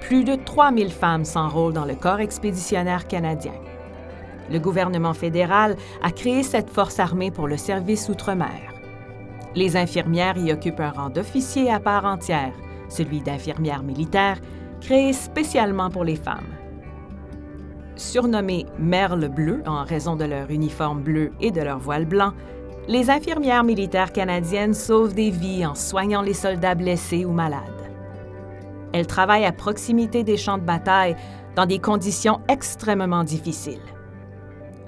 plus de 3000 femmes s'enrôlent dans le corps expéditionnaire canadien. Le gouvernement fédéral a créé cette force armée pour le service outre-mer. Les infirmières y occupent un rang d'officier à part entière, celui d'infirmière militaire, créé spécialement pour les femmes. Surnommées merles bleues en raison de leur uniforme bleu et de leur voile blanc, les infirmières militaires canadiennes sauvent des vies en soignant les soldats blessés ou malades. Elles travaillent à proximité des champs de bataille dans des conditions extrêmement difficiles.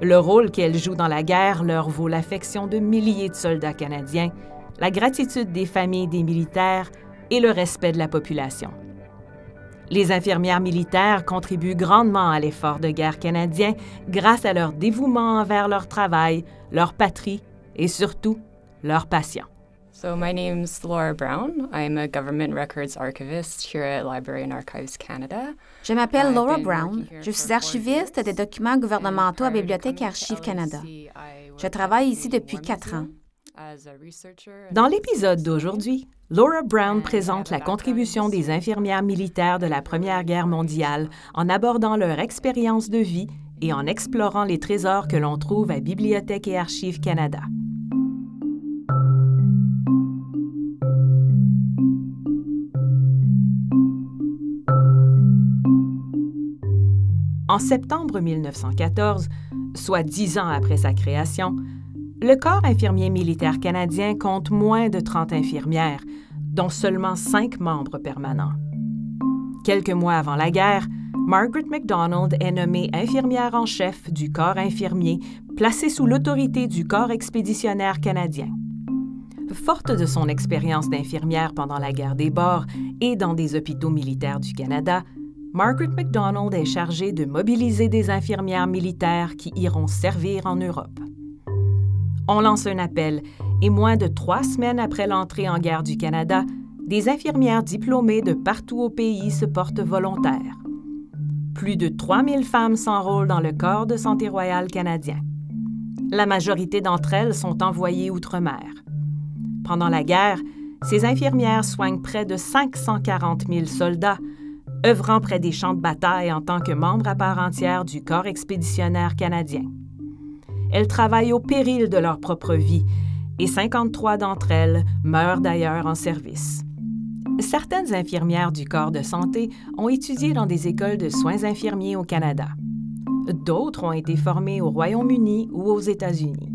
Le rôle qu'elles jouent dans la guerre leur vaut l'affection de milliers de soldats canadiens, la gratitude des familles des militaires et le respect de la population. Les infirmières militaires contribuent grandement à l'effort de guerre canadien grâce à leur dévouement envers leur travail, leur patrie et surtout leur passion. So my name's Laura Brown. I'm a government records archivist here at Library and Archives Canada. Je m'appelle Laura Brown. Je suis archiviste des documents gouvernementaux à Bibliothèque et Archives Canada. Je travaille ici depuis quatre ans. Dans l'épisode d'aujourd'hui, Laura Brown présente la contribution des infirmières militaires de la Première Guerre mondiale en abordant leur expérience de vie et en explorant les trésors que l'on trouve à Bibliothèque et Archives Canada. En septembre 1914, soit dix ans après sa création, le Corps infirmier militaire canadien compte moins de 30 infirmières, dont seulement cinq membres permanents. Quelques mois avant la guerre, Margaret MacDonald est nommée infirmière en chef du Corps infirmier, placé sous l'autorité du Corps expéditionnaire canadien. Forte de son expérience d'infirmière pendant la guerre des Bords et dans des hôpitaux militaires du Canada, Margaret MacDonald est chargée de mobiliser des infirmières militaires qui iront servir en Europe. On lance un appel et moins de trois semaines après l'entrée en guerre du Canada, des infirmières diplômées de partout au pays se portent volontaires. Plus de 3000 femmes s'enrôlent dans le corps de santé royal canadien. La majorité d'entre elles sont envoyées outre-mer. Pendant la guerre, ces infirmières soignent près de 540 000 soldats, œuvrant près des champs de bataille en tant que membres à part entière du corps expéditionnaire canadien. Elles travaillent au péril de leur propre vie et 53 d'entre elles meurent d'ailleurs en service. Certaines infirmières du corps de santé ont étudié dans des écoles de soins infirmiers au Canada. D'autres ont été formées au Royaume-Uni ou aux États-Unis.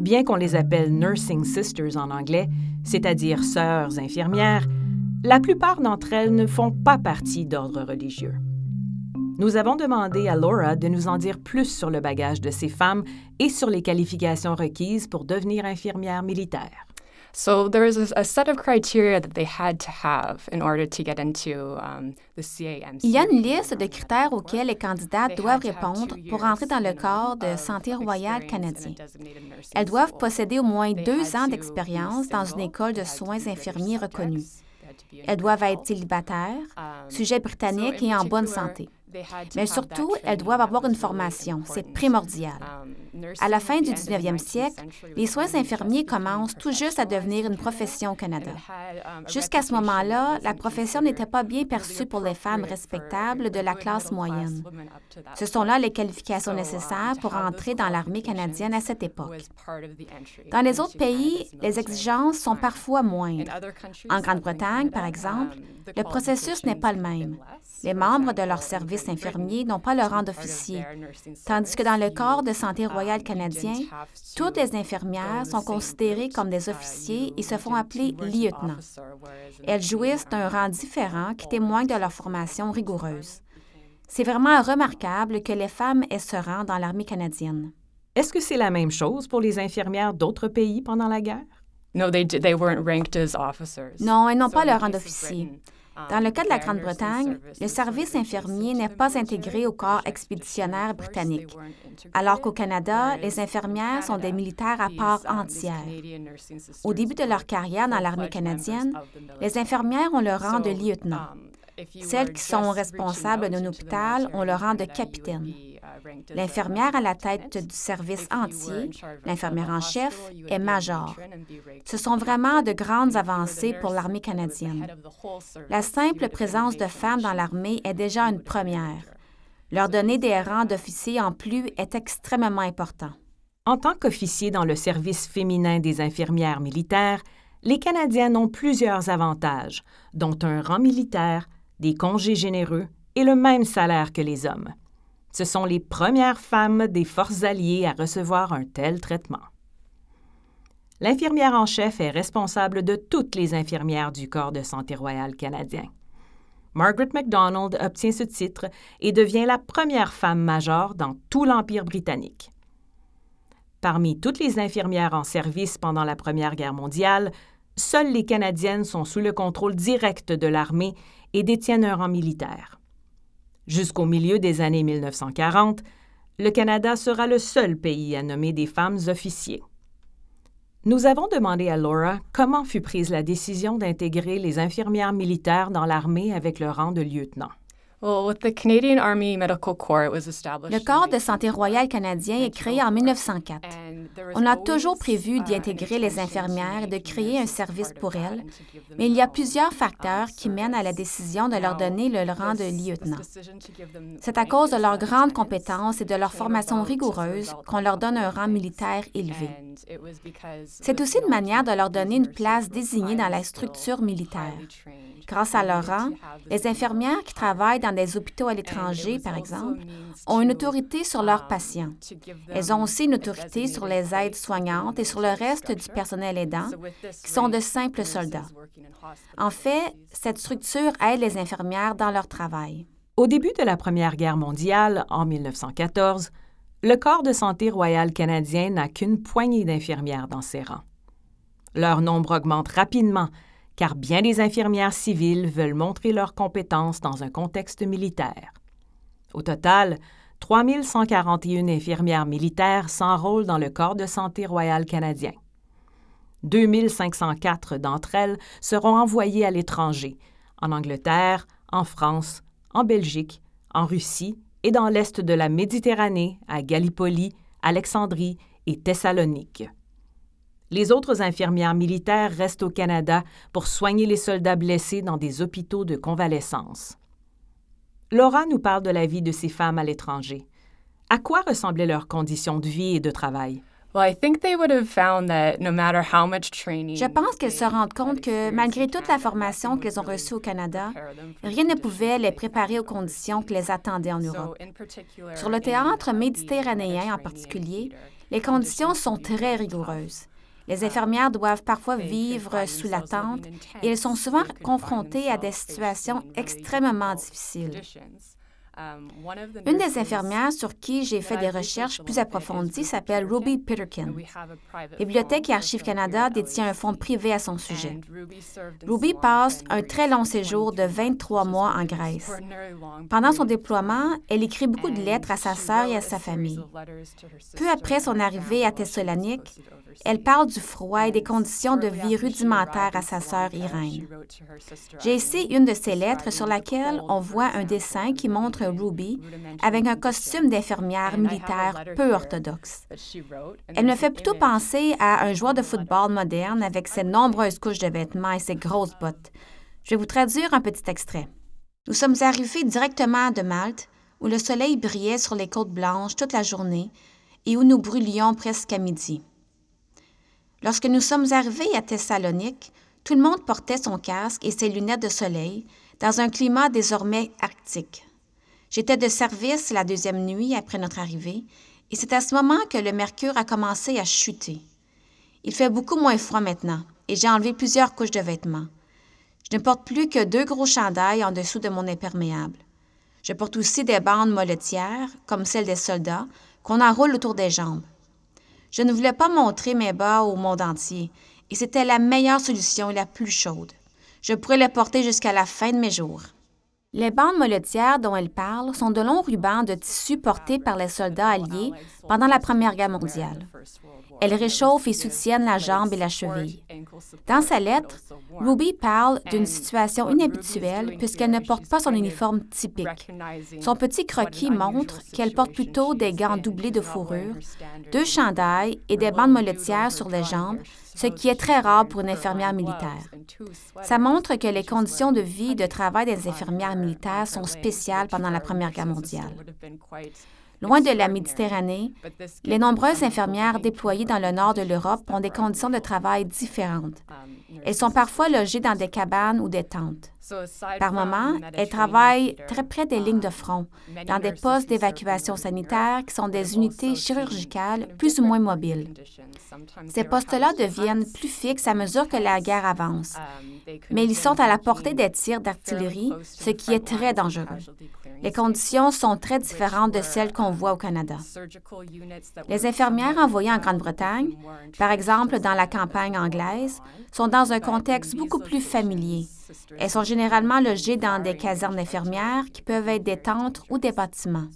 Bien qu'on les appelle nursing sisters en anglais, c'est-à-dire sœurs infirmières, la plupart d'entre elles ne font pas partie d'ordre religieux. Nous avons demandé à Laura de nous en dire plus sur le bagage de ces femmes et sur les qualifications requises pour devenir infirmière militaire. So there was a, set of criteria that they had to have in order to get into um, the CAMC. Il y a une liste de critères auxquels les candidates doivent répondre pour entrer dans le corps de santé royale canadien. Elles doivent posséder au moins deux ans d'expérience dans une école de soins infirmiers reconnue. Elles doivent être célibataires, sujets britanniques et en bonne santé. Mais surtout, elles doivent avoir une formation. C'est primordial. À la fin du 19e siècle, les soins infirmiers commencent tout juste à devenir une profession au Canada. Jusqu'à ce moment-là, la profession n'était pas bien perçue pour les femmes respectables de la classe moyenne. Ce sont là les qualifications nécessaires pour entrer dans l'armée canadienne à cette époque. Dans les autres pays, les exigences sont parfois moindres. En Grande-Bretagne, par exemple, le processus n'est pas le même. Les membres de leur service infirmier n'ont pas le rang d'officier, tandis que dans le corps de santé royal canadien, toutes les infirmières sont considérées comme des officiers et se font appeler lieutenants. Elles jouissent d'un rang différent qui témoigne de leur formation rigoureuse. C'est vraiment remarquable que les femmes aient ce rang dans l'armée canadienne. Est-ce que c'est la même chose pour les infirmières d'autres pays pendant la guerre? No, they, they weren't ranked as officers. Non, elles n'ont pas le rang d'officier. Dans le cas de la Grande-Bretagne, le service infirmier n'est pas intégré au corps expéditionnaire britannique, alors qu'au Canada, les infirmières sont des militaires à part entière. Au début de leur carrière dans l'armée canadienne, les infirmières ont le rang de lieutenant. Celles qui sont responsables d'un hôpital ont le rang de capitaine. L'infirmière à la tête du service entier, l'infirmière en chef, est major. Ce sont vraiment de grandes avancées pour l'armée canadienne. La simple présence de femmes dans l'armée est déjà une première. Leur donner des rangs d'officiers en plus est extrêmement important. En tant qu'officier dans le service féminin des infirmières militaires, les Canadiens ont plusieurs avantages, dont un rang militaire, des congés généreux et le même salaire que les hommes. Ce sont les premières femmes des forces alliées à recevoir un tel traitement. L'infirmière en chef est responsable de toutes les infirmières du Corps de santé royal canadien. Margaret MacDonald obtient ce titre et devient la première femme majeure dans tout l'Empire britannique. Parmi toutes les infirmières en service pendant la Première Guerre mondiale, seules les Canadiennes sont sous le contrôle direct de l'armée et détiennent un rang militaire. Jusqu'au milieu des années 1940, le Canada sera le seul pays à nommer des femmes officiers. Nous avons demandé à Laura comment fut prise la décision d'intégrer les infirmières militaires dans l'armée avec le rang de lieutenant. Le corps de santé royal canadien est créé en 1904. On a toujours prévu d'y intégrer les infirmières et de créer un service pour elles, mais il y a plusieurs facteurs qui mènent à la décision de leur donner le rang de lieutenant. C'est à cause de leurs grandes compétences et de leur formation rigoureuse qu'on leur donne un rang militaire élevé. C'est aussi une manière de leur donner une place désignée dans la structure militaire. Grâce à leur rang, les infirmières qui travaillent dans des hôpitaux à l'étranger, par exemple, ont une autorité sur leurs patients. Elles ont aussi une autorité sur les aides soignantes et sur le reste du personnel aidant, qui sont de simples soldats. En fait, cette structure aide les infirmières dans leur travail. Au début de la Première Guerre mondiale, en 1914, le Corps de santé royal canadien n'a qu'une poignée d'infirmières dans ses rangs. Leur nombre augmente rapidement car bien des infirmières civiles veulent montrer leurs compétences dans un contexte militaire. Au total, 3141 infirmières militaires s'enrôlent dans le Corps de santé royal canadien. 2504 d'entre elles seront envoyées à l'étranger, en Angleterre, en France, en Belgique, en Russie et dans l'est de la Méditerranée, à Gallipoli, Alexandrie et Thessalonique. Les autres infirmières militaires restent au Canada pour soigner les soldats blessés dans des hôpitaux de convalescence. Laura nous parle de la vie de ces femmes à l'étranger. À quoi ressemblaient leurs conditions de vie et de travail? Je pense qu'elles se rendent compte que malgré toute la formation qu'elles ont reçue au Canada, rien ne pouvait les préparer aux conditions qui les attendaient en Europe. Sur le théâtre méditerranéen en particulier, les conditions sont très rigoureuses. Les infirmières doivent parfois vivre sous la tente et elles sont souvent confrontées à des situations extrêmement difficiles. Um, Une des infirmières sur qui j'ai fait des recherches plus approfondies s'appelle Ruby Peterkin. Bibliothèque et Archives Canada détient un fonds privé à son sujet. Ruby passe un très long séjour de 23 mois en Grèce. Pendant son déploiement, elle écrit beaucoup de lettres à sa sœur et à sa famille. Peu après son arrivée à Thessalonique, elle parle du froid et des conditions de vie rudimentaires à sa sœur Irène. J'ai ici une de ses lettres sur laquelle on voit un dessin qui montre Ruby avec un costume d'infirmière militaire peu orthodoxe. Elle me fait plutôt penser à un joueur de football moderne avec ses nombreuses couches de vêtements et ses grosses bottes. Je vais vous traduire un petit extrait. Nous sommes arrivés directement de Malte, où le soleil brillait sur les côtes blanches toute la journée et où nous brûlions presque à midi. Lorsque nous sommes arrivés à Thessalonique, tout le monde portait son casque et ses lunettes de soleil dans un climat désormais arctique. J'étais de service la deuxième nuit après notre arrivée, et c'est à ce moment que le mercure a commencé à chuter. Il fait beaucoup moins froid maintenant, et j'ai enlevé plusieurs couches de vêtements. Je ne porte plus que deux gros chandails en dessous de mon imperméable. Je porte aussi des bandes molletières, comme celles des soldats, qu'on enroule autour des jambes. Je ne voulais pas montrer mes bas au monde entier, et c'était la meilleure solution et la plus chaude. Je pourrais le porter jusqu'à la fin de mes jours. Les bandes moletières dont elle parle sont de longs rubans de tissu portés par les soldats alliés pendant la Première Guerre mondiale. Elles réchauffent et soutiennent la jambe et la cheville. Dans sa lettre, Ruby parle d'une situation inhabituelle puisqu'elle ne porte pas son uniforme typique. Son petit croquis montre qu'elle porte plutôt des gants doublés de fourrure, deux chandails et des bandes moletières sur les jambes, ce qui est très rare pour une infirmière militaire. Ça montre que les conditions de vie et de travail des infirmières militaires sont spéciales pendant la Première Guerre mondiale. Loin de la Méditerranée, les nombreuses infirmières déployées dans le nord de l'Europe ont des conditions de travail différentes. Elles sont parfois logées dans des cabanes ou des tentes. Par moments, elles travaillent très près des lignes de front, dans des postes d'évacuation sanitaire qui sont des unités chirurgicales plus ou moins mobiles. Ces postes-là deviennent plus fixes à mesure que la guerre avance, mais ils sont à la portée des tirs d'artillerie, ce qui est très dangereux. Les conditions sont très différentes de celles qu'on voit au Canada. Les infirmières envoyées en Grande-Bretagne, par exemple dans la campagne anglaise, sont dans un contexte beaucoup plus familier. Elles sont généralement logées dans des casernes d'infirmières qui peuvent être des tentes ou des bâtiments.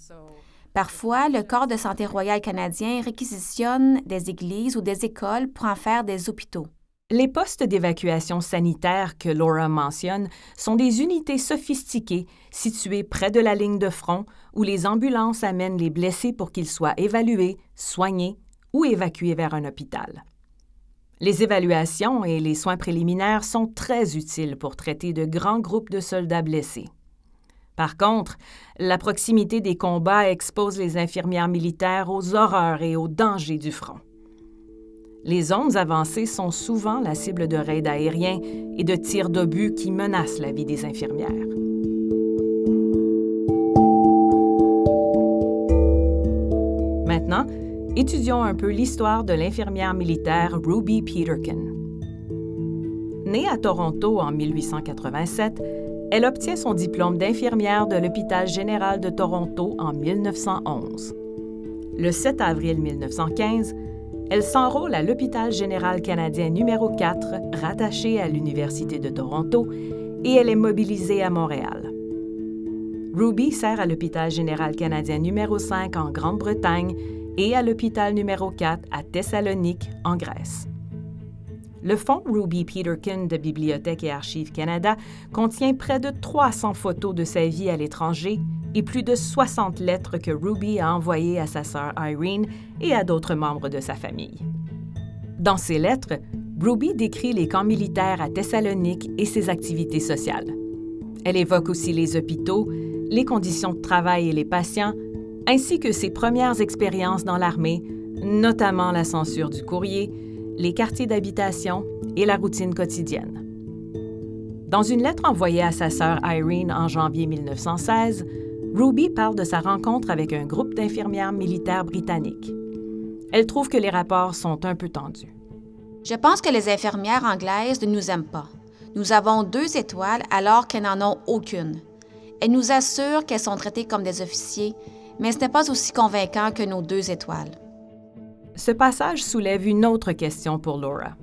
Parfois, le Corps de santé royal canadien réquisitionne des églises ou des écoles pour en faire des hôpitaux. Les postes d'évacuation sanitaire que Laura mentionne sont des unités sophistiquées situées près de la ligne de front où les ambulances amènent les blessés pour qu'ils soient évalués, soignés ou évacués vers un hôpital. Les évaluations et les soins préliminaires sont très utiles pour traiter de grands groupes de soldats blessés. Par contre, la proximité des combats expose les infirmières militaires aux horreurs et aux dangers du front. Les zones avancées sont souvent la cible de raids aériens et de tirs d'obus qui menacent la vie des infirmières. Étudions un peu l'histoire de l'infirmière militaire Ruby Peterkin. Née à Toronto en 1887, elle obtient son diplôme d'infirmière de l'Hôpital général de Toronto en 1911. Le 7 avril 1915, elle s'enrôle à l'Hôpital général canadien numéro 4, rattaché à l'Université de Toronto, et elle est mobilisée à Montréal. Ruby sert à l'Hôpital général canadien numéro 5 en Grande-Bretagne et à l'hôpital numéro 4 à Thessalonique, en Grèce. Le fonds Ruby Peterkin de Bibliothèque et Archives Canada contient près de 300 photos de sa vie à l'étranger et plus de 60 lettres que Ruby a envoyées à sa sœur Irene et à d'autres membres de sa famille. Dans ces lettres, Ruby décrit les camps militaires à Thessalonique et ses activités sociales. Elle évoque aussi les hôpitaux, les conditions de travail et les patients, ainsi que ses premières expériences dans l'armée, notamment la censure du courrier, les quartiers d'habitation et la routine quotidienne. Dans une lettre envoyée à sa sœur Irene en janvier 1916, Ruby parle de sa rencontre avec un groupe d'infirmières militaires britanniques. Elle trouve que les rapports sont un peu tendus. Je pense que les infirmières anglaises ne nous aiment pas. Nous avons deux étoiles alors qu'elles n'en ont aucune. Elles nous assurent qu'elles sont traitées comme des officiers, mais ce n'est pas aussi convaincant que nos deux étoiles. Ce passage soulève une autre question pour Laura.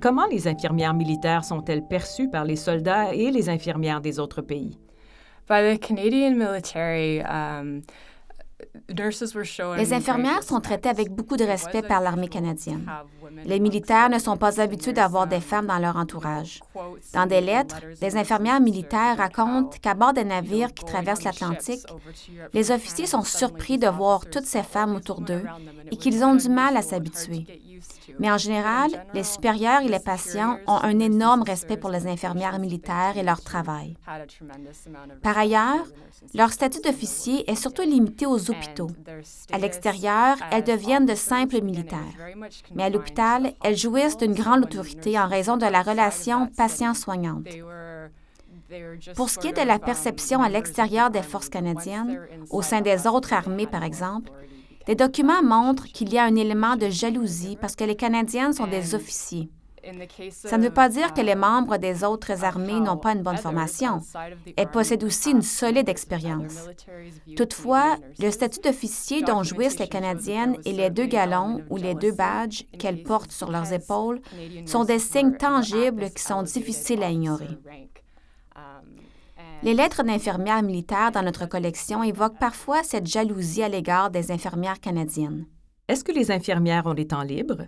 Comment les infirmières militaires sont-elles perçues par les soldats et les infirmières des autres pays? By the Canadian military, um, les infirmières sont traitées avec beaucoup de respect par l'armée canadienne. Les militaires ne sont pas habitués d'avoir des femmes dans leur entourage. Dans des lettres, les infirmières militaires racontent qu'à bord des navires qui traversent l'Atlantique, les officiers sont surpris de voir toutes ces femmes autour d'eux et qu'ils ont du mal à s'habituer. Mais en général, les supérieurs et les patients ont un énorme respect pour les infirmières militaires et leur travail. Par ailleurs, leur statut d'officier est surtout limité aux hôpitaux. À l'extérieur, elles deviennent de simples militaires. Mais à l'hôpital, elles jouissent d'une grande autorité en raison de la relation patient-soignante. Pour ce qui est de la perception à l'extérieur des forces canadiennes, au sein des autres armées par exemple, des documents montrent qu'il y a un élément de jalousie parce que les Canadiennes sont des officiers. Ça ne veut pas dire que les membres des autres armées n'ont pas une bonne formation. Elles possèdent aussi une solide expérience. Toutefois, le statut d'officier dont jouissent les Canadiennes et les deux galons ou les deux badges qu'elles portent sur leurs épaules sont des signes tangibles qui sont difficiles à ignorer. Les lettres d'infirmières militaires dans notre collection évoquent parfois cette jalousie à l'égard des infirmières canadiennes. Est-ce que les infirmières ont des temps libres?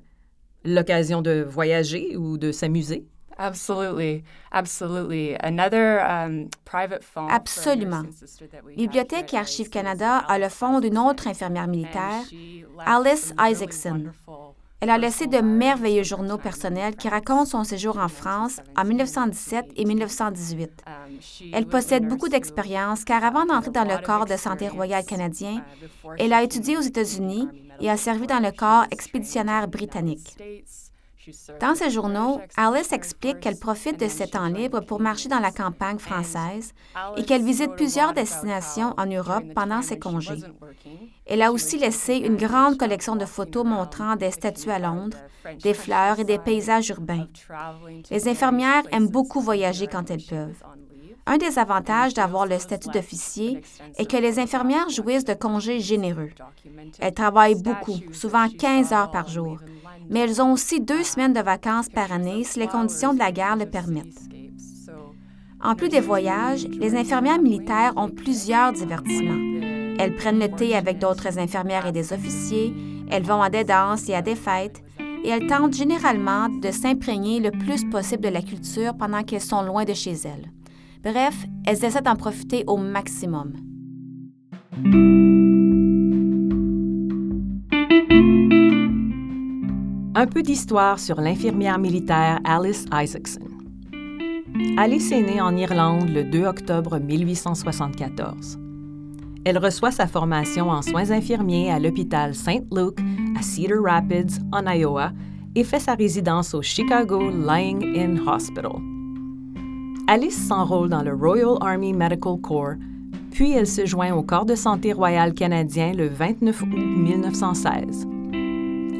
L'occasion de voyager ou de s'amuser? Absolutely. Absolutely. Another, um, private Absolument. Bibliothèque et Archives Canada a le fonds d'une autre infirmière militaire, Alice Isaacson. Elle a laissé de merveilleux journaux personnels qui racontent son séjour en France en 1917 et 1918. Elle possède beaucoup d'expérience car avant d'entrer dans le corps de santé royal canadien, elle a étudié aux États-Unis et a servi dans le corps expéditionnaire britannique. Dans ses journaux, Alice explique qu'elle profite de ses temps libres pour marcher dans la campagne française et qu'elle visite plusieurs destinations en Europe pendant ses congés. Elle a aussi laissé une grande collection de photos montrant des statues à Londres, des fleurs et des paysages urbains. Les infirmières aiment beaucoup voyager quand elles peuvent. Un des avantages d'avoir le statut d'officier est que les infirmières jouissent de congés généreux. Elles travaillent beaucoup, souvent 15 heures par jour, mais elles ont aussi deux semaines de vacances par année si les conditions de la guerre le permettent. En plus des voyages, les infirmières militaires ont plusieurs divertissements. Elles prennent le thé avec d'autres infirmières et des officiers, elles vont à des danses et à des fêtes, et elles tentent généralement de s'imprégner le plus possible de la culture pendant qu'elles sont loin de chez elles. Bref, elles essaient d'en profiter au maximum. Un peu d'histoire sur l'infirmière militaire Alice Isaacson. Alice est née en Irlande le 2 octobre 1874. Elle reçoit sa formation en soins infirmiers à l'hôpital St. Luke à Cedar Rapids, en Iowa, et fait sa résidence au Chicago Lying In Hospital. Alice s'enrôle dans le Royal Army Medical Corps, puis elle se joint au Corps de santé royal canadien le 29 août 1916.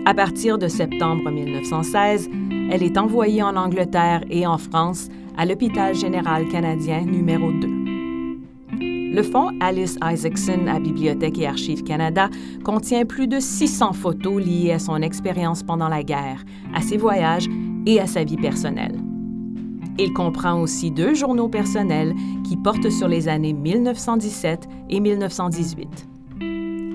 À partir de septembre 1916, elle est envoyée en Angleterre et en France à l'Hôpital général canadien numéro 2. Le fonds Alice Isaacson à Bibliothèque et Archives Canada contient plus de 600 photos liées à son expérience pendant la guerre, à ses voyages et à sa vie personnelle. Il comprend aussi deux journaux personnels qui portent sur les années 1917 et 1918.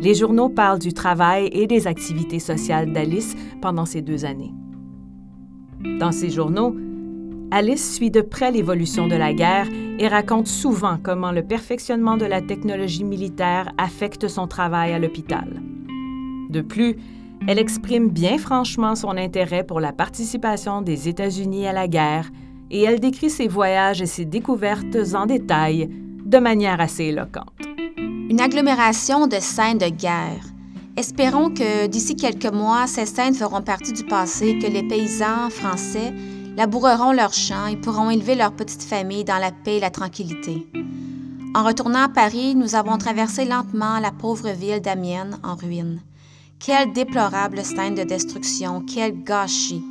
Les journaux parlent du travail et des activités sociales d'Alice pendant ces deux années. Dans ces journaux, Alice suit de près l'évolution de la guerre et raconte souvent comment le perfectionnement de la technologie militaire affecte son travail à l'hôpital. De plus, elle exprime bien franchement son intérêt pour la participation des États-Unis à la guerre et elle décrit ses voyages et ses découvertes en détail de manière assez éloquente. Une agglomération de scènes de guerre. Espérons que d'ici quelques mois, ces scènes feront partie du passé, que les paysans français laboureront leurs champs et pourront élever leur petite famille dans la paix et la tranquillité. En retournant à Paris, nous avons traversé lentement la pauvre ville d'Amiens en ruine. Quelle déplorable scène de destruction, quel gâchis.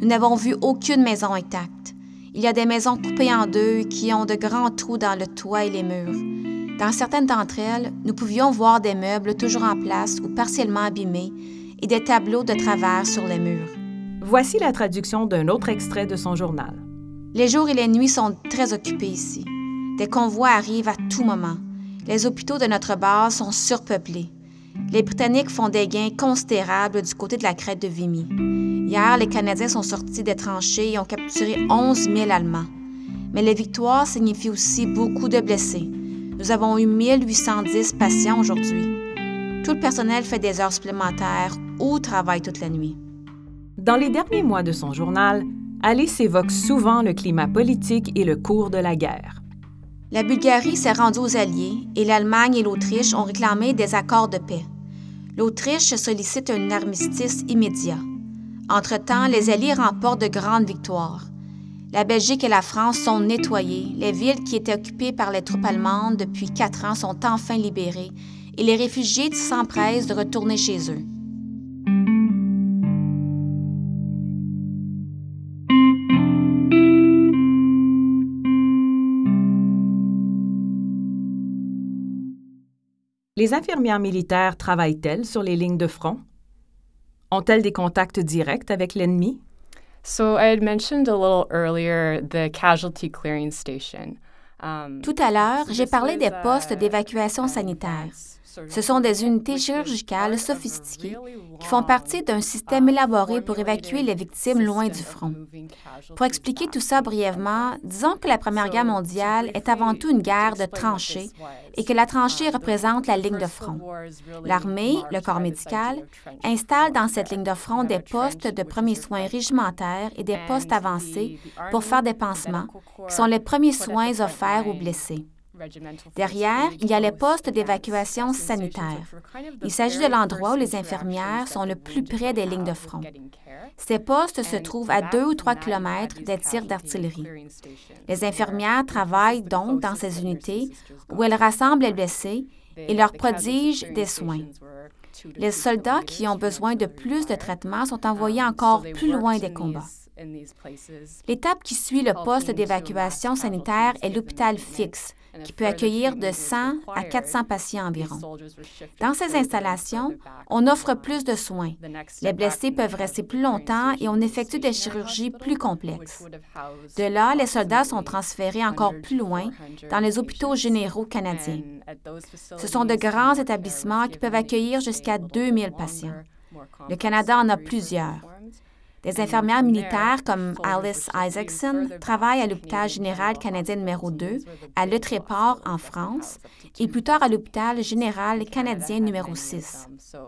Nous n'avons vu aucune maison intacte. Il y a des maisons coupées en deux qui ont de grands trous dans le toit et les murs. Dans certaines d'entre elles, nous pouvions voir des meubles toujours en place ou partiellement abîmés et des tableaux de travers sur les murs. Voici la traduction d'un autre extrait de son journal. Les jours et les nuits sont très occupés ici. Des convois arrivent à tout moment. Les hôpitaux de notre base sont surpeuplés. Les Britanniques font des gains considérables du côté de la crête de Vimy. Hier, les Canadiens sont sortis des tranchées et ont capturé 11 000 Allemands. Mais les victoires signifient aussi beaucoup de blessés. Nous avons eu 1810 patients aujourd'hui. Tout le personnel fait des heures supplémentaires ou travaille toute la nuit. Dans les derniers mois de son journal, Alice évoque souvent le climat politique et le cours de la guerre. La Bulgarie s'est rendue aux Alliés et l'Allemagne et l'Autriche ont réclamé des accords de paix. L'Autriche sollicite un armistice immédiat. Entre-temps, les Alliés remportent de grandes victoires. La Belgique et la France sont nettoyées. Les villes qui étaient occupées par les troupes allemandes depuis quatre ans sont enfin libérées et les réfugiés s'empressent de retourner chez eux. Les infirmières militaires travaillent-elles sur les lignes de front? Ont-elles des contacts directs avec l'ennemi? So I had mentioned a little earlier the casualty clearing station. Um, Tout à l'heure, j'ai parlé des uh, postes d'évacuation um, sanitaire. Ce sont des unités chirurgicales sophistiquées qui font partie d'un système uh, élaboré pour évacuer les victimes loin du front. Pour expliquer tout to ça brièvement, disons que la Première Guerre mondiale est avant tout une guerre de tranchées et que la tranchée the- représente la ligne de front. L'armée, le corps médical, installe dans cette ligne de front des postes de premiers soins régimentaires et des postes avancés pour faire des pansements, qui sont les premiers soins offerts aux blessés. Derrière, il y a les postes d'évacuation sanitaire. Il s'agit de l'endroit où les infirmières sont le plus près des lignes de front. Ces postes se trouvent à back 2 ou from 3 that, you had kilomètres these des tirs d'artillerie. Les infirmières travaillent donc dans ces unités où elles rassemblent les blessés et leur prodigent des soins. Les soldats qui ont besoin de plus de traitements sont envoyés Um, so encore plus loin des combats. L'étape qui suit le poste d'évacuation sanitaire est l'hôpital fixe, qui peut accueillir de treatment was 100 à required, 400 patients environ. Dans ces installations, on offre plus de soins. Les blessés peuvent rester plus longtemps et on effectue des chirurgies plus complexes. De là, les soldats sont transférés encore 100 plus loin to 400 dans les hôpitaux généraux canadiens. Ce sont de grands établissements qui peuvent accueillir jusqu'à a little bit 2000 longer, patients. Le Canada en a plusieurs. Des And infirmières militaires comme Alice Isaacson travaillent à l'hôpital général canadien numéro Hospital. 2 These were the à Le Tréport en France et plus tard à 2,000 l'hôpital général canadien numéro many of 6. them, so,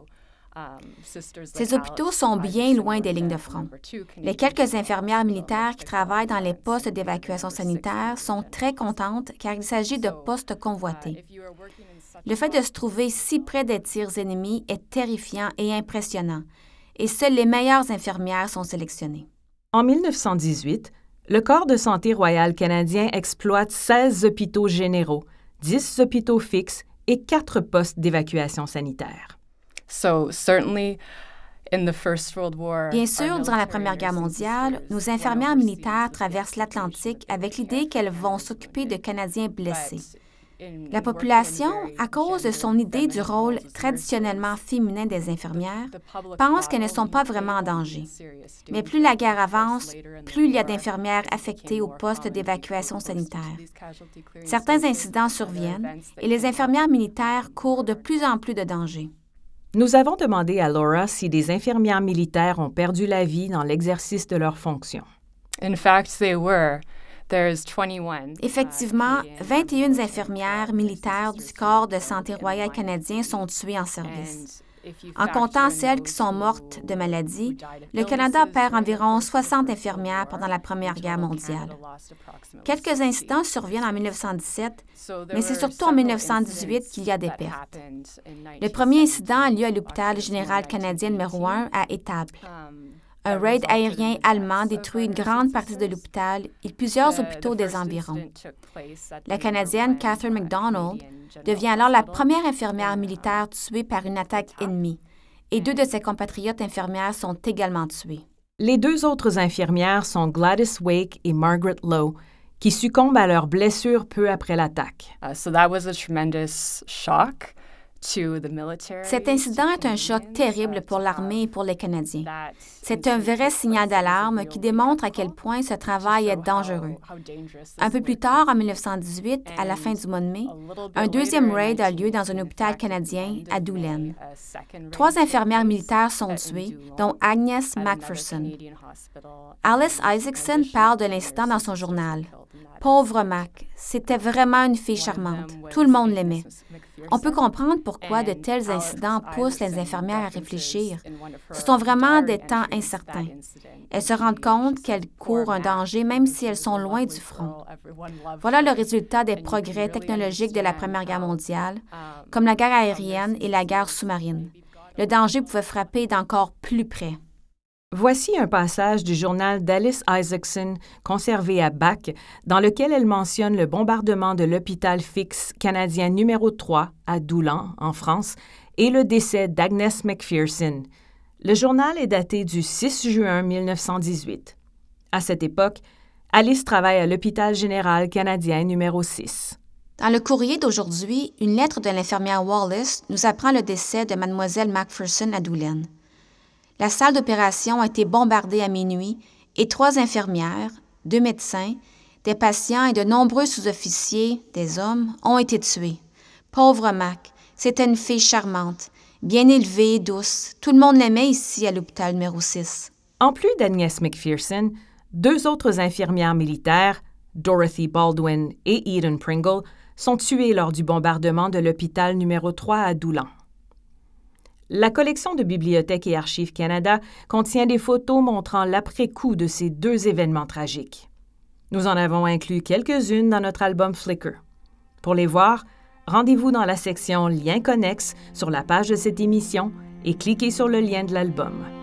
um, Ces hôpitaux sont bien loin des lignes de front. Les quelques infirmières militaires qui travaillent dans les postes at d'évacuation sanitaire sont très contentes car il s'agit de postes Uh, convoités. Le fait de se trouver si près des tirs ennemis est terrifiant et impressionnant, et seules les meilleures infirmières sont sélectionnées. En 1918, le Corps de santé royal canadien exploite 16 hôpitaux généraux, 10 hôpitaux fixes et 4 postes d'évacuation sanitaire. So certainly in the First World War, Bien sûr, durant la Première Guerre mondiale, nos infirmières militaires traversent l'Atlantique avec l'idée qu'elles vont s'occuper de. Canadiens blessés. La population, à cause de son idée du rôle traditionnellement féminin des infirmières, pense qu'elles ne sont pas vraiment en danger. Mais plus la guerre avance, plus il y a d'infirmières affectées au poste d'évacuation sanitaire. Certains incidents surviennent et les infirmières militaires courent de plus en plus de dangers. Nous avons demandé à Laura si des infirmières militaires ont perdu la vie dans l'exercice de leurs fonctions. In fact, they were. There's 21. uh, Effectivement, Canadian 21 military infirmières militaires du corps de santé royal canadien sont tuées en service. En comptant celles qui sont mortes de maladie, le Canada perd environ course of the 60 First World infirmières pendant la Première Guerre mondiale. Quelques 60. incidents surviennent en 1917, So there mais c'est surtout en several 1918 incidents qu'il y a des pertes. Le premier incident a lieu à 1917, l'hôpital général canadien numéro 1 à Étable. 1918. Un raid aérien allemand détruit of une grande partie de l'hôpital et plusieurs hôpitaux the des environs. La Canadienne Catherine MacDonald devient alors la première infirmière in, militaire tuée par une attaque ennemie, et deux de ses compatriotes infirmières sont également tuées. Les deux autres infirmières sont Gladys Wake et Margaret Lowe, qui succombent à leurs blessures peu après l'attaque. Uh, so that was a tremendous shock. Cet incident est un choc terrible uh, pour to l'armée et pour les Canadiens. C'est un vrai signal d'alarme qui démontre à quel point ce travail est dangereux. Un peu plus tard, en 1918, à la fin du mois de mai, un deuxième raid a lieu dans un 1918, hôpital canadien à Doulaine. Trois infirmières militaires sont tuées, dont Agnes Macpherson. Alice Isaacson parle de l'incident dans son journal. Pauvre. Mac, c'était vraiment une fille charmante. Tout le monde l'aimait. On peut comprendre pourquoi de tels incidents poussent les infirmières à réfléchir. Ce sont vraiment des temps incertains. Elles se rendent compte qu'elles courent "Poor un danger même si elles sont loin du front. Voilà le her." résultat des progrès technologiques de la Première Guerre mondiale, um, comme la guerre aérienne et la guerre sous-marine. Le danger pouvait frapper d'encore plus près. Voici un passage du journal d'Alice Isaacson conservé à Bach, dans lequel elle mentionne le bombardement de l'hôpital fixe canadien numéro 3 à Doulan, en France, et le décès d'Agnes McPherson. Le journal est daté du 6 juin 1918. À cette époque, Alice travaille à l'hôpital général canadien numéro 6. Dans le courrier d'aujourd'hui, une lettre de l'infirmière Wallace nous apprend le décès de Mademoiselle Macpherson à Doulin. La salle d'opération a été bombardée à minuit et trois infirmières, deux médecins, des patients et de nombreux sous-officiers, des hommes, ont été tués. Pauvre Mac, c'était une fille charmante, bien élevée, douce. Tout le monde l'aimait ici à l'hôpital numéro 6. En plus d'Agnès McPherson, deux autres infirmières militaires, Dorothy Baldwin et Eden Pringle, sont tuées lors du bombardement de l'hôpital numéro 3 à Doulan. La collection de Bibliothèque et Archives Canada contient des photos montrant l'après-coup de ces deux événements tragiques. Nous en avons inclus quelques-unes dans notre album Flickr. Pour les voir, rendez-vous dans la section Liens connexes sur la page de cette émission et cliquez sur le lien de l'album.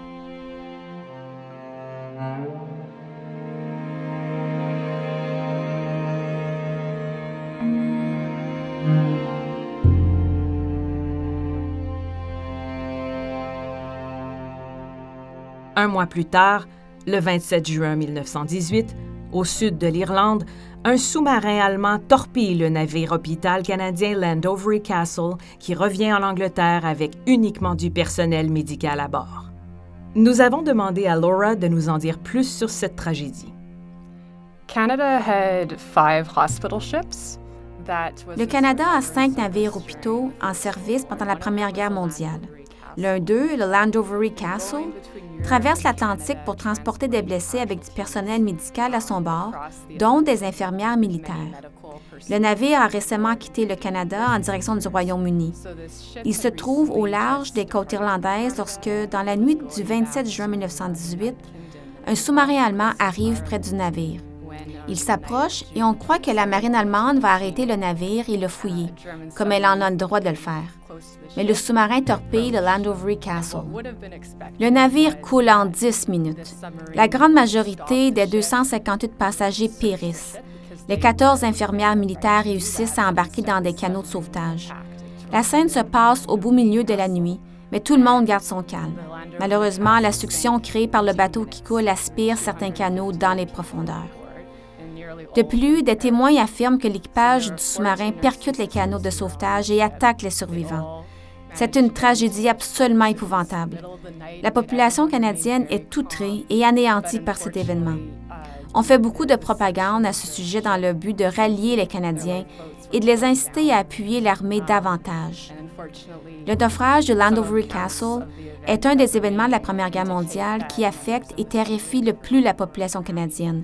Un mois plus tard, le 27 juin 1918, au sud de l'Irlande, un sous-marin allemand torpille le navire hôpital canadien Landovery Castle qui revient en Angleterre avec uniquement du personnel médical à bord. Nous avons demandé à Laura de nous en dire plus sur cette tragédie. Le Canada a cinq navires hôpitaux en service pendant la Première Guerre mondiale. L'un d'eux, le Landovery Castle, traverse l'Atlantique pour transporter des blessés avec du personnel médical à son bord, dont des infirmières militaires. Le navire a récemment quitté le Canada en direction du Royaume-Uni. Il se trouve au large des côtes irlandaises lorsque, dans la nuit du 27 juin 1918, un sous-marin allemand arrive près du navire. Il s'approche et on croit que la marine allemande va arrêter le navire et le fouiller, comme elle en a le droit de le faire mais le sous-marin torpille le Landovery Castle. Le navire coule en 10 minutes. La grande majorité des 258 passagers périssent. Les 14 infirmières militaires réussissent à embarquer dans des canots de sauvetage. La scène se passe au beau milieu de la nuit, mais tout le monde garde son calme. Malheureusement, la succion créée par le bateau qui coule aspire certains canots dans les profondeurs. De plus, des témoins affirment que l'équipage du sous-marin percute les canaux de sauvetage et attaque les survivants. C'est une tragédie absolument épouvantable. La population canadienne est outrée et anéantie par cet événement. On fait beaucoup de propagande à ce sujet dans le but de rallier les Canadiens et de les inciter à appuyer l'armée davantage. Le naufrage de Landovery Castle est un des événements de la Première Guerre mondiale qui affecte et terrifie le plus la population canadienne,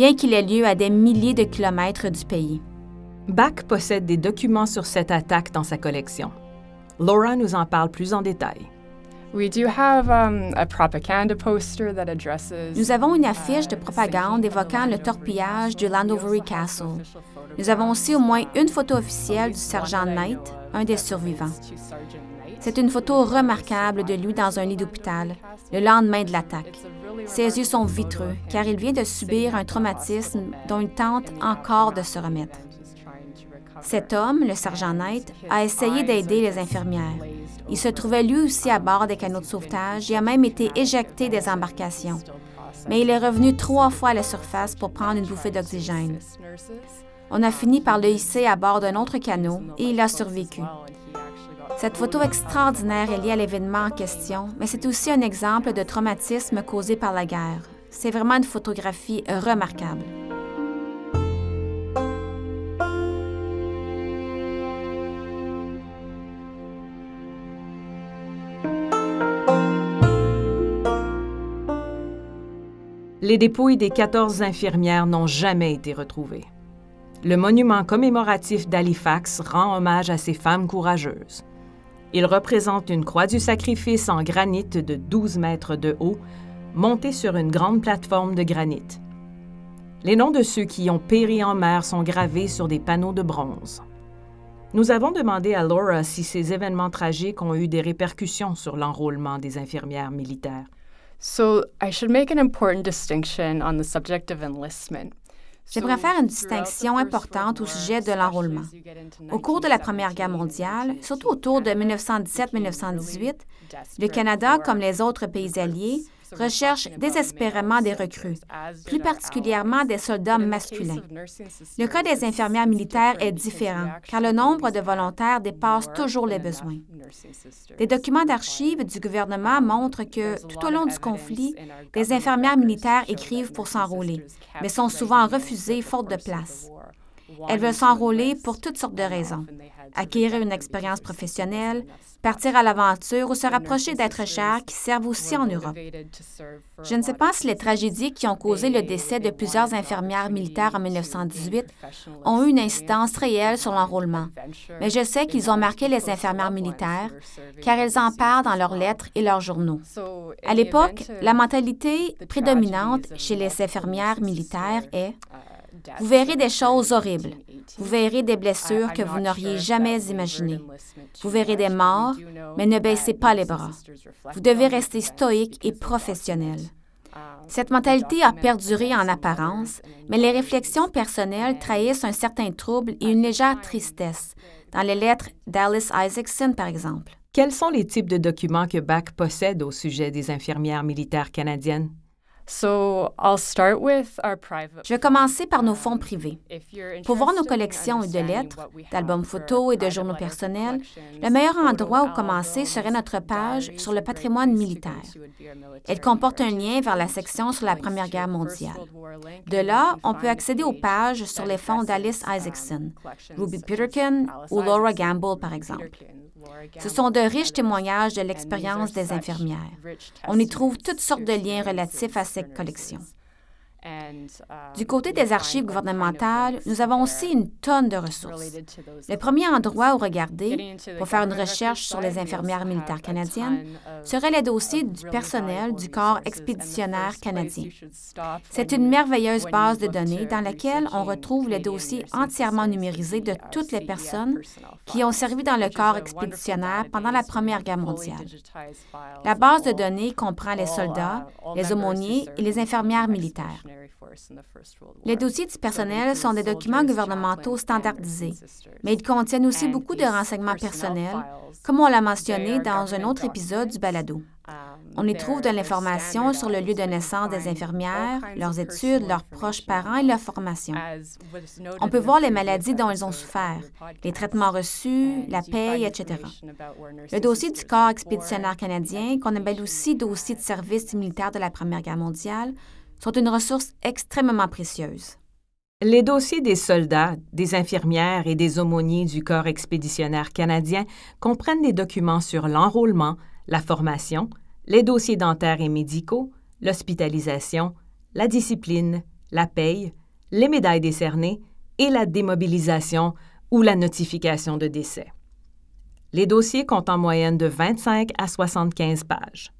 bien qu'il ait lieu à des milliers de kilomètres du pays. Bach possède des documents sur cette attaque dans sa collection. Laura nous en parle plus en détail. Um, Nous avons une affiche de propagande évoquant le torpillage du Landovery Castle. Nous avons aussi au moins une photo officielle du sergent Knight, un des survivants. C'est une photo remarquable de lui dans un lit d'hôpital, le lendemain de l'attaque. Ses yeux sont vitreux, car il vient de subir un traumatisme dont il tente encore de se remettre. Cet homme, le sergent Knight, a essayé d'aider les infirmières. Il se trouvait lui aussi à bord des canaux de sauvetage et a même été éjecté des embarcations. Mais il est revenu trois fois à la surface pour prendre une bouffée d'oxygène. On a fini par le hisser à bord d'un autre canot et il a survécu. Cette photo extraordinaire est liée à l'événement en question, mais c'est aussi un exemple de traumatisme causé par la guerre. C'est vraiment une photographie remarquable. Les dépouilles des 14 infirmières n'ont jamais été retrouvées. Le monument commémoratif d'Halifax rend hommage à ces femmes courageuses. Il représente une croix du sacrifice en granit de 12 mètres de haut, montée sur une grande plateforme de granit. Les noms de ceux qui ont péri en mer sont gravés sur des panneaux de bronze. Nous avons demandé à Laura si ces événements tragiques ont eu des répercussions sur l'enrôlement des infirmières militaires. J'aimerais faire une distinction importante au sujet de l'enrôlement. Au cours de la Première Guerre mondiale, surtout autour de 1917-1918, le Canada, comme les autres pays alliés, recherchent désespérément des recrues, plus particulièrement des soldats masculins. Le cas des infirmières militaires est différent, car le nombre de volontaires dépasse toujours les besoins. Des documents d'archives du gouvernement montrent que, tout au long du conflit, des infirmières militaires écrivent pour s'enrôler, mais sont souvent refusées faute de place. Elles veulent s'enrôler pour toutes sortes de raisons. Acquérir une expérience professionnelle, partir à l'aventure ou se rapprocher d'êtres chers qui servent aussi en Europe. Je ne sais pas si les tragédies qui ont causé le décès de plusieurs infirmières militaires en 1918 ont eu une incidence réelle sur l'enrôlement, mais je sais qu'ils ont marqué les infirmières militaires car elles en parlent dans leurs lettres et leurs journaux. À l'époque, la mentalité prédominante chez les infirmières militaires est vous verrez des choses horribles. Vous verrez des blessures que vous n'auriez jamais imaginées. Vous verrez des morts, mais ne baissez pas les bras. Vous devez rester stoïque et professionnel. Cette mentalité a perduré en apparence, mais les réflexions personnelles trahissent un certain trouble et une légère tristesse, dans les lettres d'Alice Isaacson, par exemple. Quels sont les types de documents que Bach possède au sujet des infirmières militaires canadiennes? Je vais commencer par nos fonds privés. Pour voir nos collections de lettres, d'albums photos et de journaux personnels, le meilleur endroit où commencer serait notre page sur le patrimoine militaire. Elle comporte un lien vers la section sur la Première Guerre mondiale. De là, on peut accéder aux pages sur les fonds d'Alice Isaacson, Ruby Peterkin ou Laura Gamble, par exemple. Ce sont de riches témoignages de l'expérience des infirmières. On y trouve toutes sortes de liens relatifs à cette collection. Du côté des archives gouvernementales, nous avons aussi une tonne de ressources. Le premier endroit où regarder pour faire une recherche sur les infirmières militaires canadiennes serait les dossiers du personnel du corps expéditionnaire canadien. C'est une merveilleuse base de données dans laquelle on retrouve les dossiers entièrement numérisés de toutes les personnes qui ont servi dans le corps expéditionnaire pendant la Première Guerre mondiale. La base de données comprend les soldats, les aumôniers et les infirmières militaires. Les dossiers du personnel sont des documents gouvernementaux standardisés, mais ils contiennent aussi beaucoup de renseignements personnels, comme on l'a mentionné dans un autre épisode du balado. On y trouve de l'information sur le lieu de naissance des infirmières, leurs études, leurs proches parents et leur formation. On peut voir les maladies dont elles ont souffert, les traitements reçus, la paye, etc. Le dossier du corps expéditionnaire canadien, qu'on appelle aussi dossier de service militaire de la Première Guerre mondiale, sont une ressource extrêmement précieuse. Les dossiers des soldats, des infirmières et des aumôniers du corps expéditionnaire canadien comprennent des documents sur l'enrôlement, la formation, les dossiers dentaires et médicaux, l'hospitalisation, la discipline, la paye, les médailles décernées et la démobilisation ou la notification de décès. Les dossiers comptent en moyenne de 25 à 75 pages.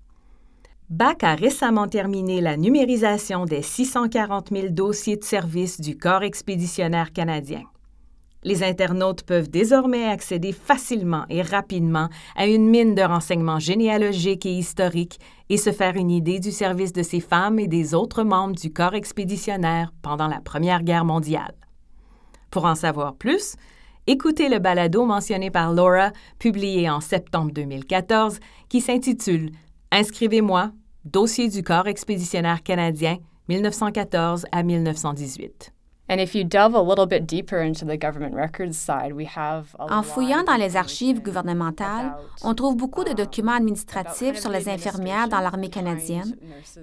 Bach a récemment terminé la numérisation des 640 000 dossiers de service du Corps expéditionnaire canadien. Les internautes peuvent désormais accéder facilement et rapidement à une mine de renseignements généalogiques et historiques et se faire une idée du service de ces femmes et des autres membres du corps expéditionnaire pendant la Première Guerre mondiale. Pour en savoir plus, écoutez le balado mentionné par Laura, publié en septembre 2014, qui s'intitule Inscrivez-moi Dossier du corps expéditionnaire canadien 1914 à 1918. En fouillant dans les archives gouvernementales, on trouve beaucoup de documents administratifs sur les infirmières dans l'armée canadienne,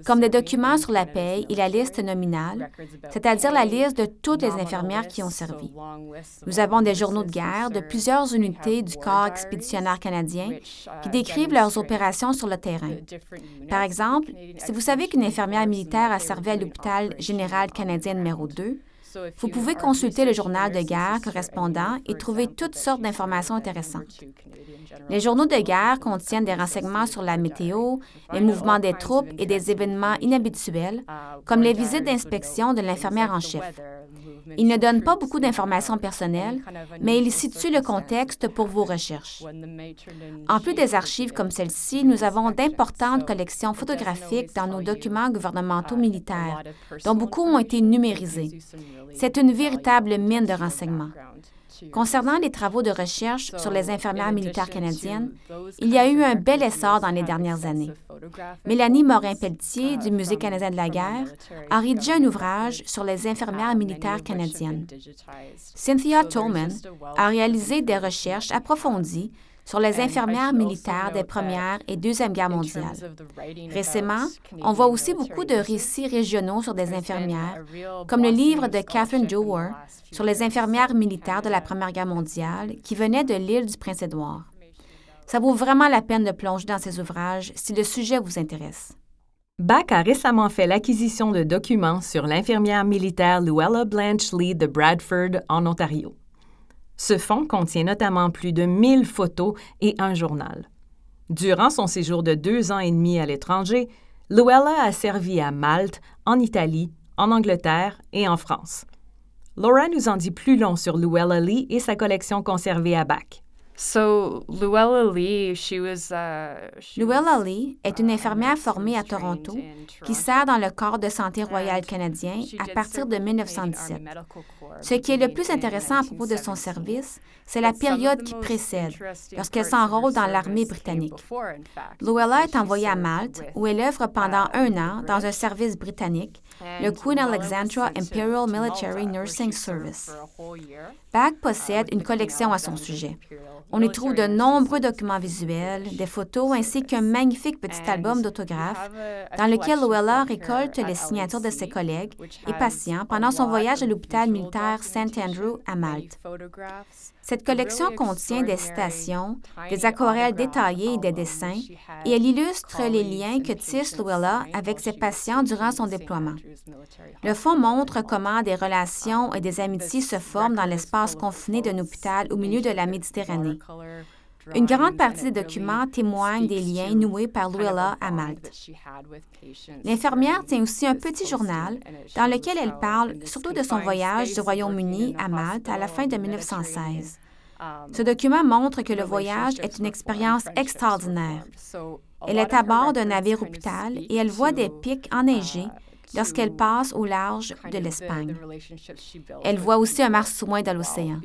comme des documents sur la paie et la liste nominale, c'est-à-dire la liste de toutes les infirmières qui ont servi. Nous avons des journaux de guerre de plusieurs unités du corps expéditionnaire canadien qui décrivent leurs opérations sur le terrain. Par exemple, si vous savez qu'une infirmière militaire a servi à l'hôpital général canadien numéro 2, vous pouvez consulter le journal de guerre correspondant et trouver toutes sortes d'informations intéressantes. Les journaux de guerre contiennent des renseignements sur la météo, les mouvements des troupes et des événements inhabituels, comme les visites d'inspection de l'infirmière en chef. Il ne donne pas beaucoup d'informations personnelles, mais il situe le contexte pour vos recherches. En plus des archives comme celle-ci, nous avons d'importantes collections photographiques dans nos documents gouvernementaux militaires, dont beaucoup ont été numérisés. C'est une véritable mine de renseignements. Concernant les travaux de recherche sur les infirmières militaires canadiennes, il y a eu un bel essor dans les dernières années. Mélanie Morin-Pelletier du Musée canadien de la guerre a rédigé un ouvrage sur les infirmières militaires canadiennes. Cynthia Tolman a réalisé des recherches approfondies sur les infirmières militaires des Premières et Deuxième Guerres mondiales. Récemment, on voit aussi beaucoup de récits régionaux sur des infirmières, comme le livre de Catherine Dower sur les infirmières militaires de la Première Guerre mondiale qui venait de l'île du Prince-Édouard. Ça vaut vraiment la peine de plonger dans ces ouvrages si le sujet vous intéresse. Bach a récemment fait l'acquisition de documents sur l'infirmière militaire Luella Blanche Lee de Bradford, en Ontario. Ce fonds contient notamment plus de 1000 photos et un journal. Durant son séjour de deux ans et demi à l'étranger, Luella a servi à Malte, en Italie, en Angleterre et en France. Laura nous en dit plus long sur Luella Lee et sa collection conservée à Bach. So, Luella Lee, she was, uh, Luella Lee est une infirmière formée à Toronto qui sert dans le corps de santé royal canadien à partir de 1917. Ce qui est le plus intéressant à propos de son service, c'est la période qui précède, lorsqu'elle s'enrôle dans l'armée britannique. Luella est envoyée à Malte, où elle œuvre pendant un an dans un service britannique, le Queen Alexandra Imperial Military Nursing Service. Bach possède une collection à son sujet. On y trouve de nombreux documents visuels, des photos ainsi qu'un magnifique petit album d'autographes dans lequel Luella récolte les signatures de ses collègues et patients pendant son voyage à l'hôpital militaire St. Andrew à Malte. Cette collection contient des citations, des aquarelles détaillées et des dessins, et elle illustre les liens que tisse Luella avec ses patients durant son déploiement. Le fond montre comment des relations et des amitiés se forment dans l'espace confiné d'un hôpital au milieu de la Méditerranée. Une grande partie des documents témoignent des liens noués par Luella à Malte. L'infirmière tient aussi un petit journal dans lequel elle parle surtout de son voyage du Royaume-Uni à Malte à la fin de 1916. Ce document montre que le voyage est une expérience extraordinaire. Elle est à bord d'un navire hôpital et elle voit des pics enneigés lorsqu'elle passe au large de l'Espagne. Elle voit aussi un marsouin dans l'océan.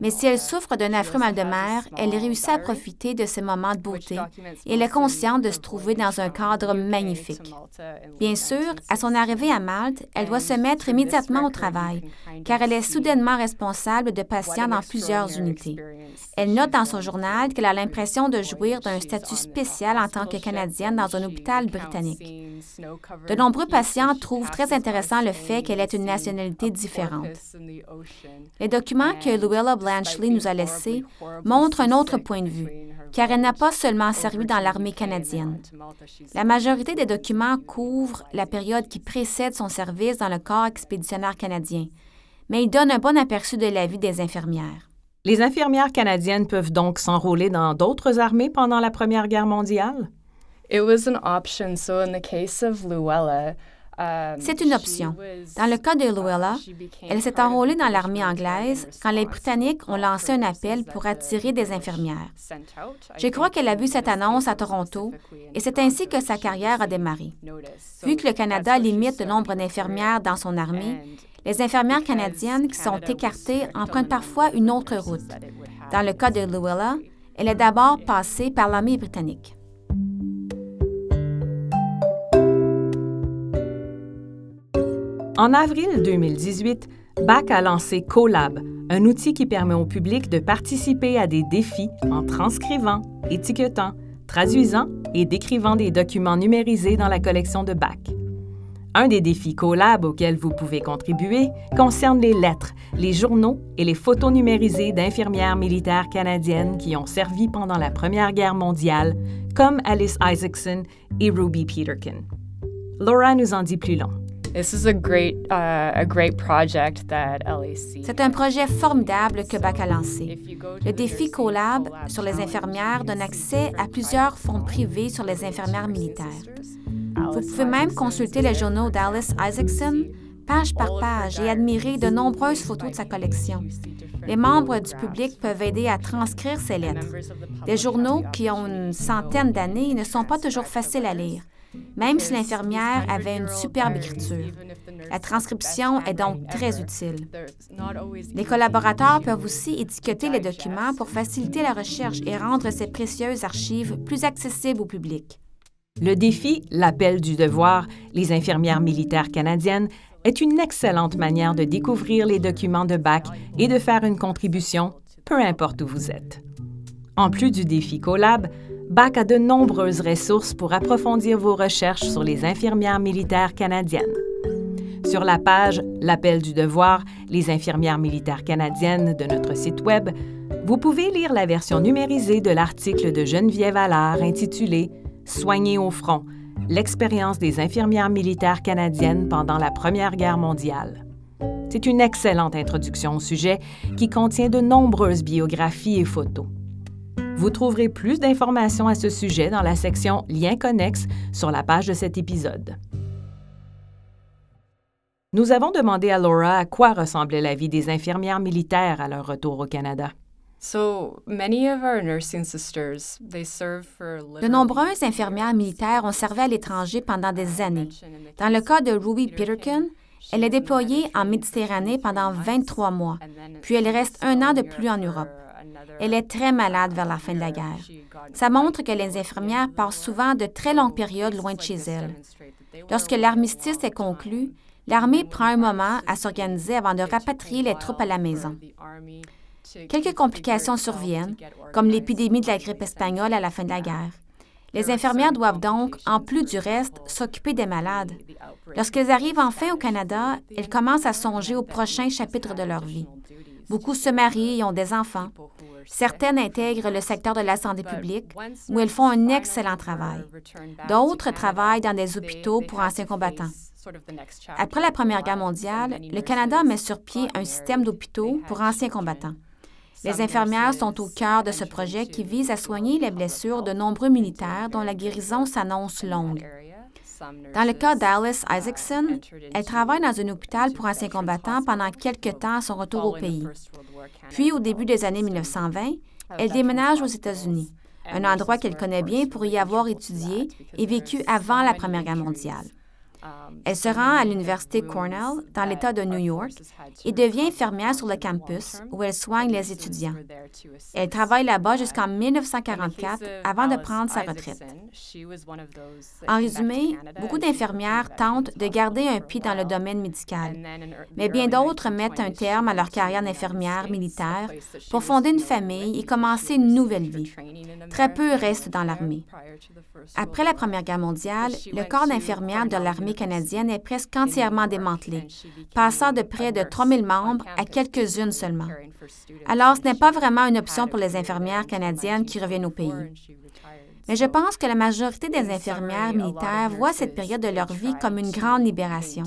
Mais si elle souffre d'un affreux mal de mer, elle réussit à profiter de ces moments de beauté et elle est consciente de se trouver dans un cadre magnifique. Bien sûr, à son arrivée à Malte, elle doit se mettre immédiatement au travail, car elle est soudainement responsable de patients dans plusieurs unités. Elle note dans son journal qu'elle a l'impression de jouir d'un statut spécial en tant que Canadienne dans un hôpital britannique. De nombreux patients trouvent très intéressant le fait qu'elle ait une nationalité différente. Les documents que Luella Blanchley nous a laissés montrent un autre point de vue, car elle n'a pas seulement servi dans l'armée canadienne. La majorité des documents couvrent la période qui précède son service dans le corps expéditionnaire canadien, mais ils donnent un bon aperçu de la vie des infirmières. Les infirmières canadiennes peuvent donc s'enrôler dans d'autres armées pendant la Première Guerre mondiale? It was an option. So in the case of Luella, c'est une option. Dans le cas de Luella, elle s'est enrôlée dans l'armée anglaise quand les Britanniques ont lancé un appel pour attirer des infirmières. Je crois qu'elle a vu cette annonce à Toronto et c'est ainsi que sa carrière a démarré. Vu que le Canada limite le nombre d'infirmières dans son armée, les infirmières canadiennes qui sont écartées empruntent parfois une autre route. Dans le cas de Luella, elle est d'abord passée par l'armée britannique. En avril 2018, Bach a lancé CoLab, un outil qui permet au public de participer à des défis en transcrivant, étiquetant, traduisant et décrivant des documents numérisés dans la collection de Bach. Un des défis collab auxquels vous pouvez contribuer concerne les lettres, les journaux et les photos numérisées d'infirmières militaires canadiennes qui ont servi pendant la Première Guerre mondiale, comme Alice Isaacson et Ruby Peterkin. Laura nous en dit plus long. C'est un projet formidable que BAC a lancé. Le défi Collab sur les infirmières donne accès à plusieurs fonds privés sur les infirmières militaires. Vous pouvez même consulter les journaux d'Alice Isaacson page par page et admirer de nombreuses photos de sa collection. Les membres du public peuvent aider à transcrire ces lettres. Des journaux qui ont une centaine d'années ne sont pas toujours faciles à lire, même si l'infirmière avait une superbe écriture. La transcription est donc très utile. Les collaborateurs peuvent aussi étiqueter les documents pour faciliter la recherche et rendre ces précieuses archives plus accessibles au public. Le défi, l'appel du devoir, les infirmières militaires canadiennes, est une excellente manière de découvrir les documents de BAC et de faire une contribution, peu importe où vous êtes. En plus du défi Collab, BAC a de nombreuses ressources pour approfondir vos recherches sur les infirmières militaires canadiennes. Sur la page L'appel du devoir, les infirmières militaires canadiennes de notre site Web, vous pouvez lire la version numérisée de l'article de Geneviève Allard intitulé Soigner au front, l'expérience des infirmières militaires canadiennes pendant la Première Guerre mondiale. C'est une excellente introduction au sujet qui contient de nombreuses biographies et photos. Vous trouverez plus d'informations à ce sujet dans la section Liens connexes sur la page de cet épisode. Nous avons demandé à Laura à quoi ressemblait la vie des infirmières militaires à leur retour au Canada. De nombreuses infirmières militaires ont servi à l'étranger pendant des années. Dans le cas de Ruby Peterkin, elle est déployée en Méditerranée pendant 23 mois, puis elle reste un an de plus en Europe. Elle est très malade vers la fin de la guerre. Ça montre que les infirmières passent souvent de très longues périodes loin de chez elles. Lorsque l'armistice est conclu, l'armée prend un moment à s'organiser avant de rapatrier les troupes à la maison. Quelques complications surviennent, comme l'épidémie de la grippe espagnole à la fin de la guerre. Les infirmières doivent donc, en plus du reste, s'occuper des malades. Lorsqu'elles arrivent enfin au Canada, elles commencent à songer au prochain chapitre de leur vie. Beaucoup se marient et ont des enfants. Certaines intègrent le secteur de la santé publique, où elles font un excellent travail. D'autres travaillent dans des hôpitaux pour anciens combattants. Après la Première Guerre mondiale, le Canada met sur pied un système d'hôpitaux pour anciens combattants. Les infirmières sont au cœur de ce projet qui vise à soigner les blessures de nombreux militaires dont la guérison s'annonce longue. Dans le cas d'Alice Isaacson, elle travaille dans un hôpital pour anciens combattants pendant quelques temps à son retour au pays. Puis, au début des années 1920, elle déménage aux États-Unis, un endroit qu'elle connaît bien pour y avoir étudié et vécu avant la Première Guerre mondiale. Elle se rend à l'Université Cornell, dans l'État de New York, et devient infirmière sur le campus, où elle soigne les étudiants. Elle travaille là-bas jusqu'en 1944, avant de prendre sa retraite. En résumé, beaucoup d'infirmières tentent de garder un pied dans le domaine médical, mais bien d'autres mettent un terme à leur carrière d'infirmière militaire pour fonder une famille et commencer une nouvelle vie. Très peu restent dans l'armée. Après la Première Guerre mondiale, le corps d'infirmière de l'armée canadienne est presque entièrement démantelé, passant de près de 3000 membres à quelques-unes seulement. Alors, ce n'est pas vraiment une option pour les infirmières canadiennes qui reviennent au pays. Mais je pense que la majorité des infirmières militaires voient cette période de leur vie comme une grande libération,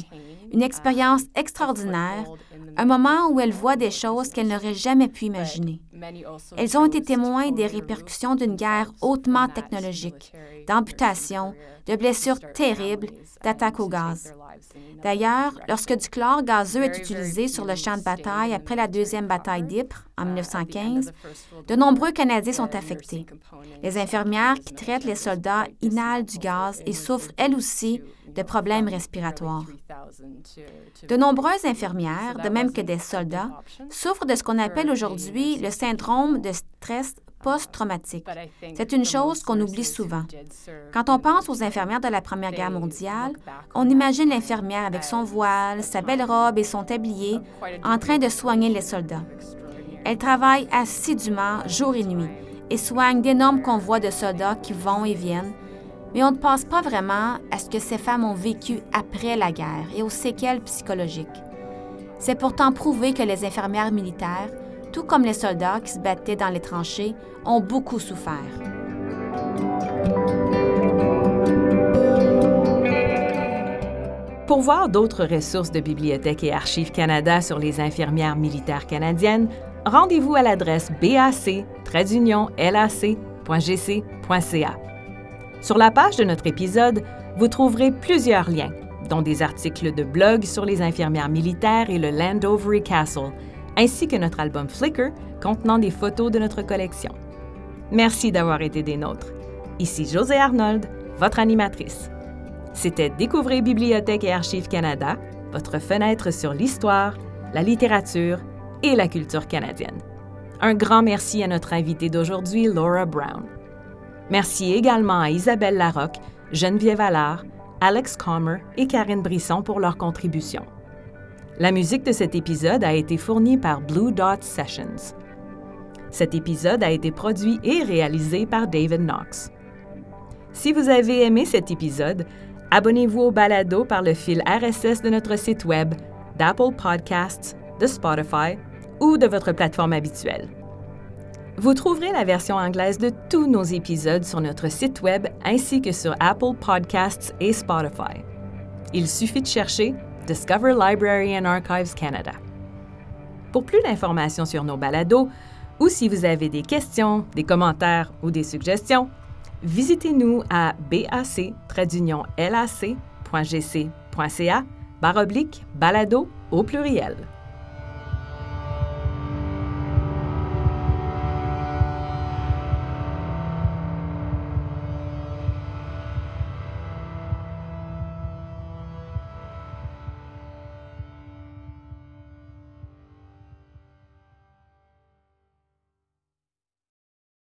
une expérience extraordinaire, un moment où elles voient des choses qu'elles n'auraient jamais pu imaginer. Elles ont été témoins des répercussions d'une guerre hautement technologique, d'amputations, de blessures terribles, d'attaques au gaz. D'ailleurs, lorsque du chlore gazeux est utilisé sur le champ de bataille après la deuxième bataille d'Ypres en 1915, de nombreux Canadiens sont affectés. Les infirmières qui traitent les soldats inhalent du gaz et souffrent elles aussi de problèmes respiratoires. De nombreuses infirmières, de même que des soldats, souffrent de ce qu'on appelle aujourd'hui le syndrome de stress post-traumatique. C'est une chose qu'on oublie souvent. Quand on pense aux infirmières de la Première Guerre mondiale, on imagine l'infirmière avec son voile, sa belle robe et son tablier en train de soigner les soldats. Elle travaille assidûment jour et nuit et soigne d'énormes convois de soldats qui vont et viennent, mais on ne pense pas vraiment à ce que ces femmes ont vécu après la guerre et aux séquelles psychologiques. C'est pourtant prouvé que les infirmières militaires, tout comme les soldats qui se battaient dans les tranchées, ont beaucoup souffert. Pour voir d'autres ressources de Bibliothèque et Archives Canada sur les infirmières militaires canadiennes, rendez-vous à l'adresse bac-lac.gc.ca. Sur la page de notre épisode, vous trouverez plusieurs liens, dont des articles de blog sur les infirmières militaires et le Landovery Castle, ainsi que notre album Flickr contenant des photos de notre collection. Merci d'avoir été des nôtres. Ici José Arnold, votre animatrice. C'était Découvrez Bibliothèque et Archives Canada, votre fenêtre sur l'histoire, la littérature et la culture canadienne. Un grand merci à notre invitée d'aujourd'hui, Laura Brown. Merci également à Isabelle Larocque, Geneviève Allard, Alex Comer et Karine Brisson pour leur contribution. La musique de cet épisode a été fournie par Blue Dot Sessions. Cet épisode a été produit et réalisé par David Knox. Si vous avez aimé cet épisode, abonnez-vous au balado par le fil RSS de notre site web, d'Apple Podcasts, de Spotify ou de votre plateforme habituelle. Vous trouverez la version anglaise de tous nos épisodes sur notre site web ainsi que sur Apple Podcasts et Spotify. Il suffit de chercher Discover Library and Archives Canada. Pour plus d'informations sur nos balados, ou si vous avez des questions, des commentaires ou des suggestions, visitez-nous à bac-lac.gc.ca baroblique balado au pluriel.